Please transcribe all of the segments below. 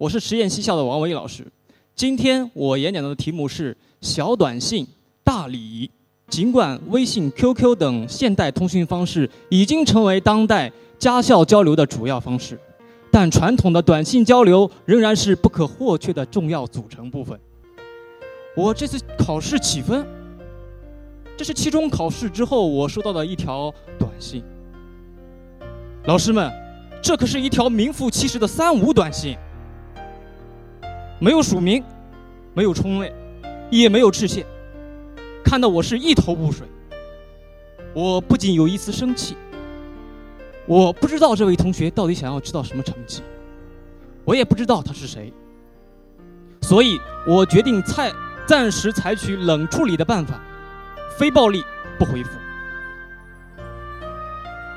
我是实验西校的王维老师。今天我演讲的题目是小短信大礼仪。尽管微信、QQ 等现代通讯方式已经成为当代家校交流的主要方式，但传统的短信交流仍然是不可或缺的重要组成部分。我这次考试几分？这是期中考试之后我收到的一条短信。老师们，这可是一条名副其实的三无短信。没有署名，没有冲位，也没有致谢，看得我是一头雾水。我不仅有一丝生气，我不知道这位同学到底想要知道什么成绩，我也不知道他是谁，所以我决定采暂时采取冷处理的办法，非暴力不回复。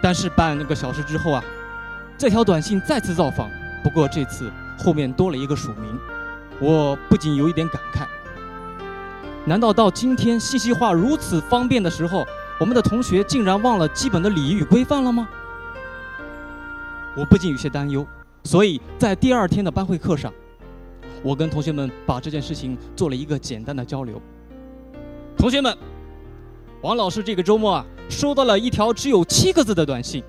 但是半个小时之后啊，这条短信再次造访，不过这次后面多了一个署名。我不仅有一点感慨，难道到今天信息化如此方便的时候，我们的同学竟然忘了基本的礼仪与规范了吗？我不禁有些担忧，所以在第二天的班会课上，我跟同学们把这件事情做了一个简单的交流。同学们，王老师这个周末啊，收到了一条只有七个字的短信。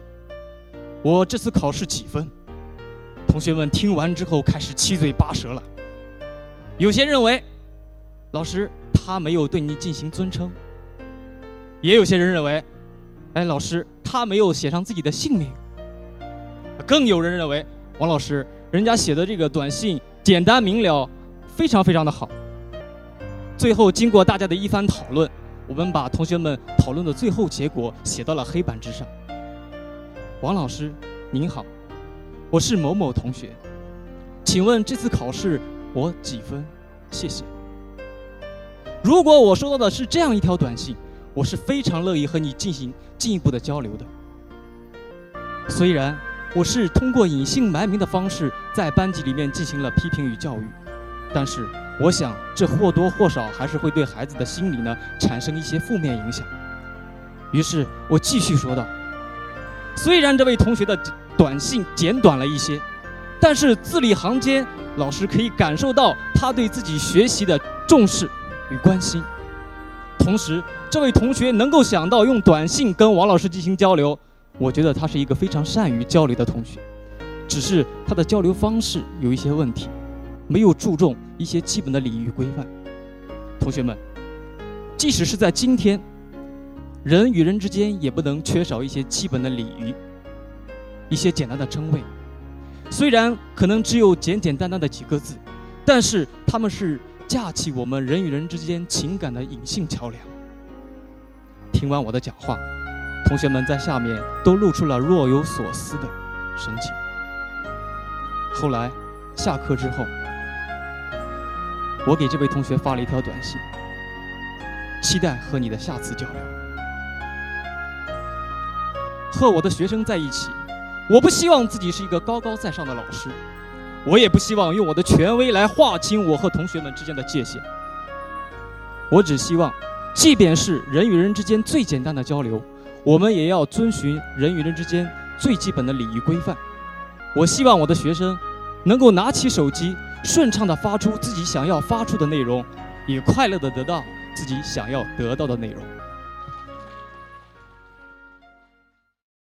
我这次考试几分？同学们听完之后开始七嘴八舌了。有些认为，老师他没有对你进行尊称；也有些人认为，哎，老师他没有写上自己的姓名；更有人认为，王老师人家写的这个短信简单明了，非常非常的好。最后经过大家的一番讨论，我们把同学们讨论的最后结果写到了黑板之上。王老师您好，我是某某同学，请问这次考试？我几分？谢谢。如果我收到的是这样一条短信，我是非常乐意和你进行进一步的交流的。虽然我是通过隐姓埋名的方式在班级里面进行了批评与教育，但是我想这或多或少还是会对孩子的心理呢产生一些负面影响。于是我继续说道：虽然这位同学的短信简短了一些，但是字里行间。老师可以感受到他对自己学习的重视与关心，同时，这位同学能够想到用短信跟王老师进行交流，我觉得他是一个非常善于交流的同学，只是他的交流方式有一些问题，没有注重一些基本的礼仪规范。同学们，即使是在今天，人与人之间也不能缺少一些基本的礼仪，一些简单的称谓。虽然可能只有简简单单的几个字，但是他们是架起我们人与人之间情感的隐性桥梁。听完我的讲话，同学们在下面都露出了若有所思的神情。后来下课之后，我给这位同学发了一条短信，期待和你的下次交流。和我的学生在一起。我不希望自己是一个高高在上的老师，我也不希望用我的权威来划清我和同学们之间的界限。我只希望，即便是人与人之间最简单的交流，我们也要遵循人与人之间最基本的礼仪规范。我希望我的学生能够拿起手机，顺畅地发出自己想要发出的内容，也快乐地得到自己想要得到的内容。